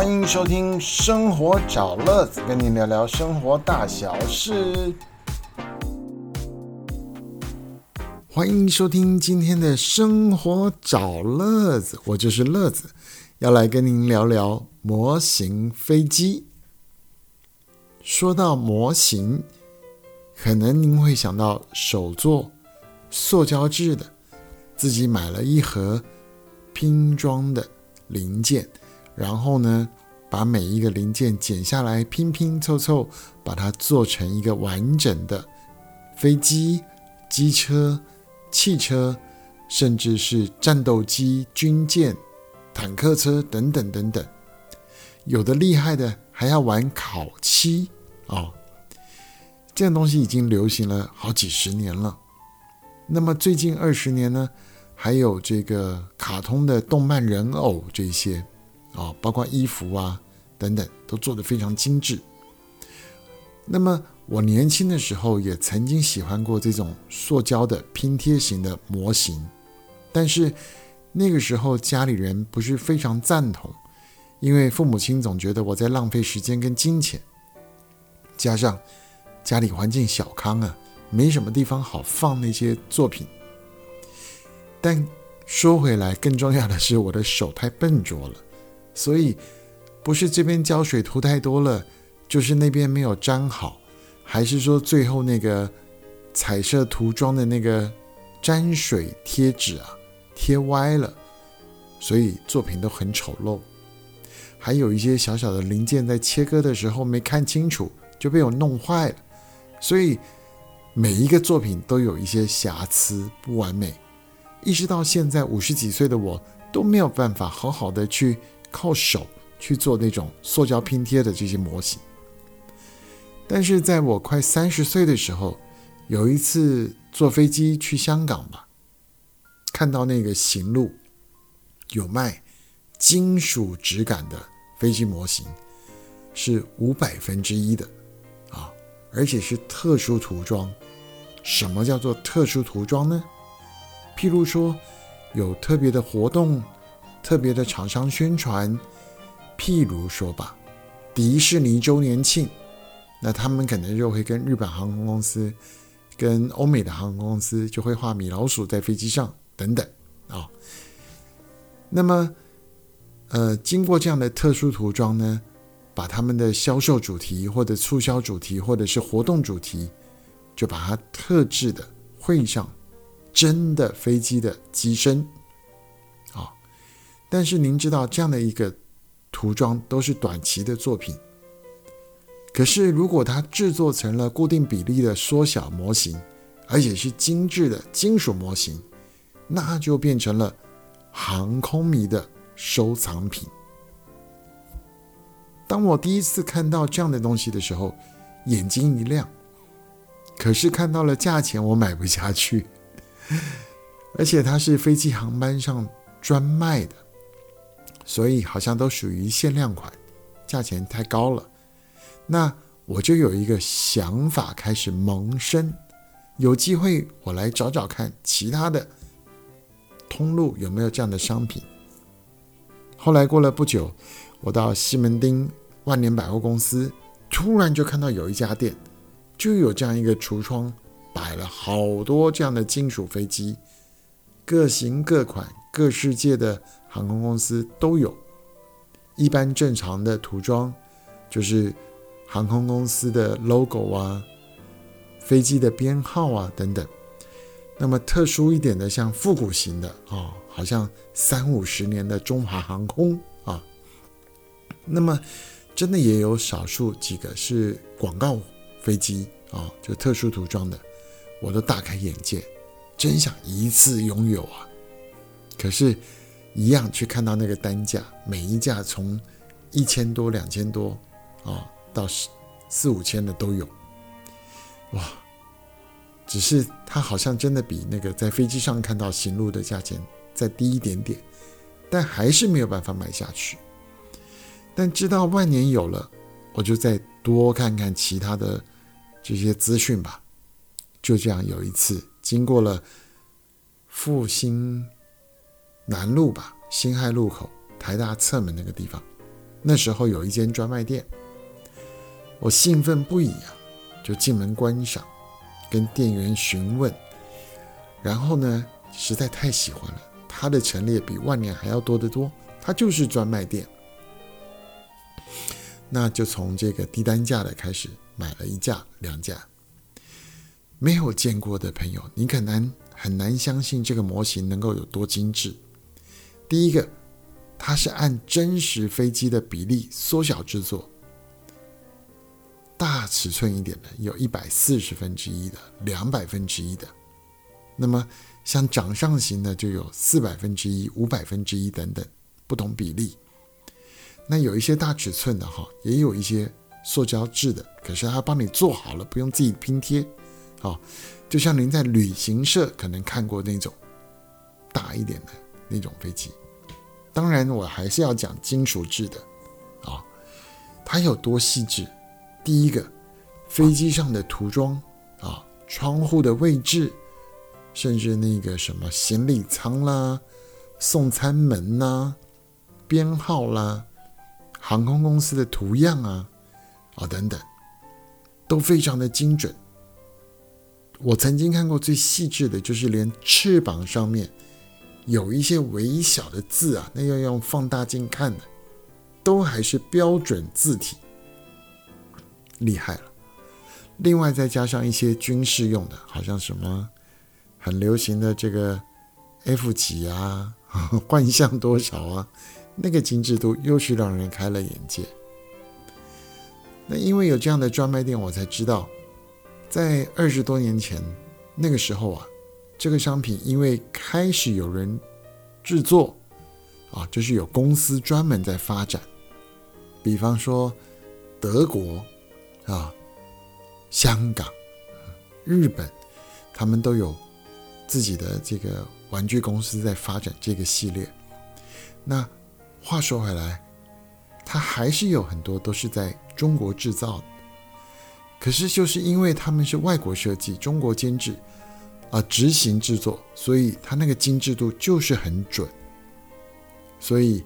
欢迎收听《生活找乐子》，跟您聊聊生活大小事。欢迎收听今天的《生活找乐子》，我就是乐子，要来跟您聊聊模型飞机。说到模型，可能您会想到手做、塑胶制的，自己买了一盒拼装的零件。然后呢，把每一个零件剪下来，拼拼凑凑，把它做成一个完整的飞机、机车、汽车，甚至是战斗机、军舰、坦克车等等等等。有的厉害的还要玩烤漆哦，这样东西已经流行了好几十年了。那么最近二十年呢，还有这个卡通的动漫人偶这些。啊，包括衣服啊等等，都做得非常精致。那么我年轻的时候也曾经喜欢过这种塑胶的拼贴型的模型，但是那个时候家里人不是非常赞同，因为父母亲总觉得我在浪费时间跟金钱，加上家里环境小康啊，没什么地方好放那些作品。但说回来，更重要的是我的手太笨拙了。所以，不是这边胶水涂太多了，就是那边没有粘好，还是说最后那个彩色涂装的那个粘水贴纸啊贴歪了，所以作品都很丑陋。还有一些小小的零件在切割的时候没看清楚就被我弄坏了，所以每一个作品都有一些瑕疵不完美。一直到现在五十几岁的我都没有办法好好的去。靠手去做那种塑胶拼贴的这些模型，但是在我快三十岁的时候，有一次坐飞机去香港吧，看到那个行路有卖金属质感的飞机模型，是五百分之一的啊，而且是特殊涂装。什么叫做特殊涂装呢？譬如说有特别的活动。特别的厂商宣传，譬如说吧，迪士尼周年庆，那他们可能就会跟日本航空公司、跟欧美的航空公司就会画米老鼠在飞机上等等啊。那么，呃，经过这样的特殊涂装呢，把他们的销售主题或者促销主题或者是活动主题，就把它特制的绘上真的飞机的机身。但是您知道，这样的一个涂装都是短期的作品。可是，如果它制作成了固定比例的缩小模型，而且是精致的金属模型，那就变成了航空迷的收藏品。当我第一次看到这样的东西的时候，眼睛一亮。可是看到了价钱，我买不下去，而且它是飞机航班上专卖的。所以好像都属于限量款，价钱太高了。那我就有一个想法开始萌生，有机会我来找找看其他的通路有没有这样的商品。后来过了不久，我到西门町万年百货公司，突然就看到有一家店就有这样一个橱窗，摆了好多这样的金属飞机，各型各款，各世界的。航空公司都有，一般正常的涂装就是航空公司的 logo 啊、飞机的编号啊等等。那么特殊一点的，像复古型的啊，好像三五十年的中华航空啊。那么真的也有少数几个是广告飞机啊，就特殊涂装的，我都大开眼界，真想一次拥有啊。可是。一样去看到那个单价，每一架从一千多、两千多啊，到四四五千的都有，哇！只是它好像真的比那个在飞机上看到行路的价钱再低一点点，但还是没有办法买下去。但知道万年有了，我就再多看看其他的这些资讯吧。就这样，有一次经过了复兴。南路吧，辛亥路口，台大侧门那个地方，那时候有一间专卖店，我兴奋不已啊，就进门观赏，跟店员询问，然后呢，实在太喜欢了，它的陈列比万年还要多得多，它就是专卖店。那就从这个低单价的开始买了一架、两架。没有见过的朋友，你可能很难相信这个模型能够有多精致。第一个，它是按真实飞机的比例缩小制作，大尺寸一点的有一百四十分之一的、两百分之一的，那么像掌上型的就有四百分之一、五百分之一等等不同比例。那有一些大尺寸的哈，也有一些塑胶制的，可是它帮你做好了，不用自己拼贴，好，就像您在旅行社可能看过那种大一点的那种飞机。当然，我还是要讲金属制的，啊，它有多细致？第一个，飞机上的涂装啊，窗户的位置，甚至那个什么行李舱啦、送餐门呐、编号啦。航空公司的图样啊，啊等等，都非常的精准。我曾经看过最细致的，就是连翅膀上面有一些微小的字啊，那要用放大镜看的，都还是标准字体，厉害了。另外再加上一些军事用的，好像什么很流行的这个 F 几啊，幻象多少啊。那个精致度又是让人开了眼界。那因为有这样的专卖店，我才知道，在二十多年前那个时候啊，这个商品因为开始有人制作啊，就是有公司专门在发展，比方说德国啊、香港、日本，他们都有自己的这个玩具公司在发展这个系列。那话说回来，它还是有很多都是在中国制造的。可是就是因为他们是外国设计、中国监制啊，执行制作，所以它那个精致度就是很准。所以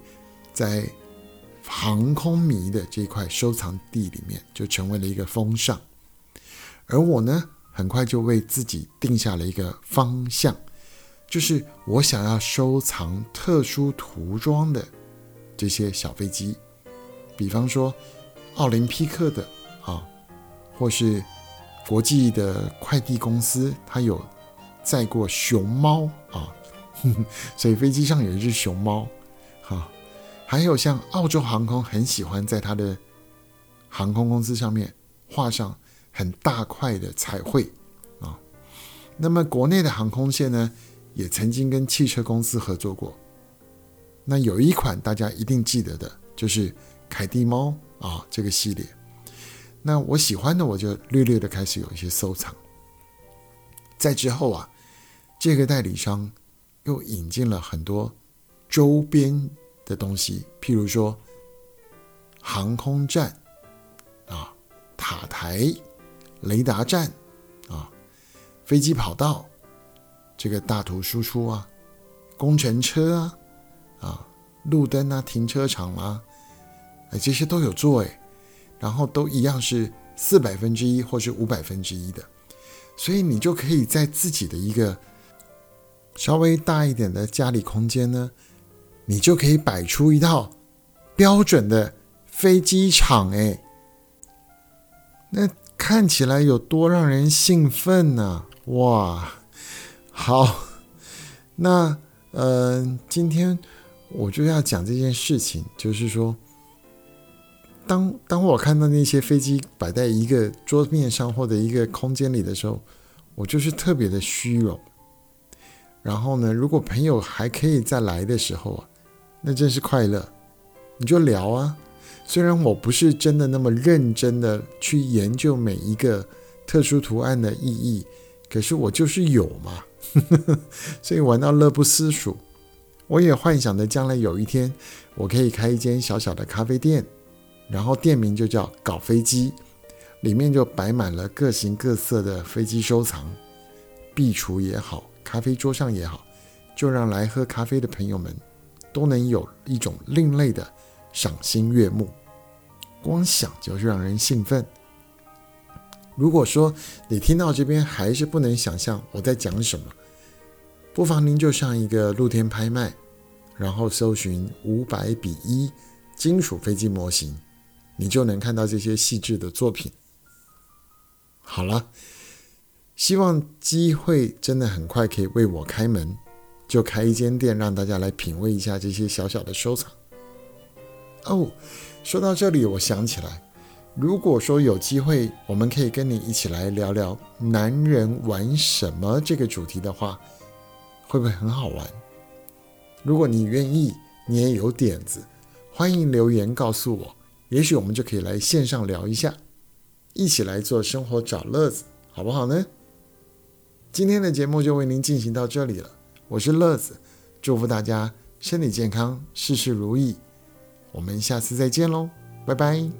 在航空迷的这一块收藏地里面，就成为了一个风尚。而我呢，很快就为自己定下了一个方向，就是我想要收藏特殊涂装的。这些小飞机，比方说奥林匹克的啊，或是国际的快递公司，它有载过熊猫啊，所以飞机上有一只熊猫，哈，还有像澳洲航空很喜欢在它的航空公司上面画上很大块的彩绘啊，那么国内的航空线呢，也曾经跟汽车公司合作过。那有一款大家一定记得的，就是凯蒂猫啊这个系列。那我喜欢的，我就略略的开始有一些收藏。在之后啊，这个代理商又引进了很多周边的东西，譬如说航空站啊、塔台、雷达站啊、飞机跑道、这个大图输出啊、工程车啊。啊，路灯啊，停车场啊，哎，这些都有做哎，然后都一样是四百分之一或是五百分之一的，所以你就可以在自己的一个稍微大一点的家里空间呢，你就可以摆出一套标准的飞机场哎，那看起来有多让人兴奋呢？哇，好，那呃，今天。我就要讲这件事情，就是说，当当我看到那些飞机摆在一个桌面上或者一个空间里的时候，我就是特别的虚荣。然后呢，如果朋友还可以再来的时候啊，那真是快乐。你就聊啊，虽然我不是真的那么认真的去研究每一个特殊图案的意义，可是我就是有嘛，所以玩到乐不思蜀。我也幻想着将来有一天，我可以开一间小小的咖啡店，然后店名就叫“搞飞机”，里面就摆满了各形各色的飞机收藏，壁橱也好，咖啡桌上也好，就让来喝咖啡的朋友们都能有一种另类的赏心悦目，光想就是让人兴奋。如果说你听到这边还是不能想象我在讲什么，不妨您就上一个露天拍卖，然后搜寻五百比一金属飞机模型，你就能看到这些细致的作品。好了，希望机会真的很快可以为我开门，就开一间店，让大家来品味一下这些小小的收藏。哦，说到这里，我想起来。如果说有机会，我们可以跟你一起来聊聊男人玩什么这个主题的话，会不会很好玩？如果你愿意，你也有点子，欢迎留言告诉我，也许我们就可以来线上聊一下，一起来做生活找乐子，好不好呢？今天的节目就为您进行到这里了，我是乐子，祝福大家身体健康，事事如意，我们下次再见喽，拜拜。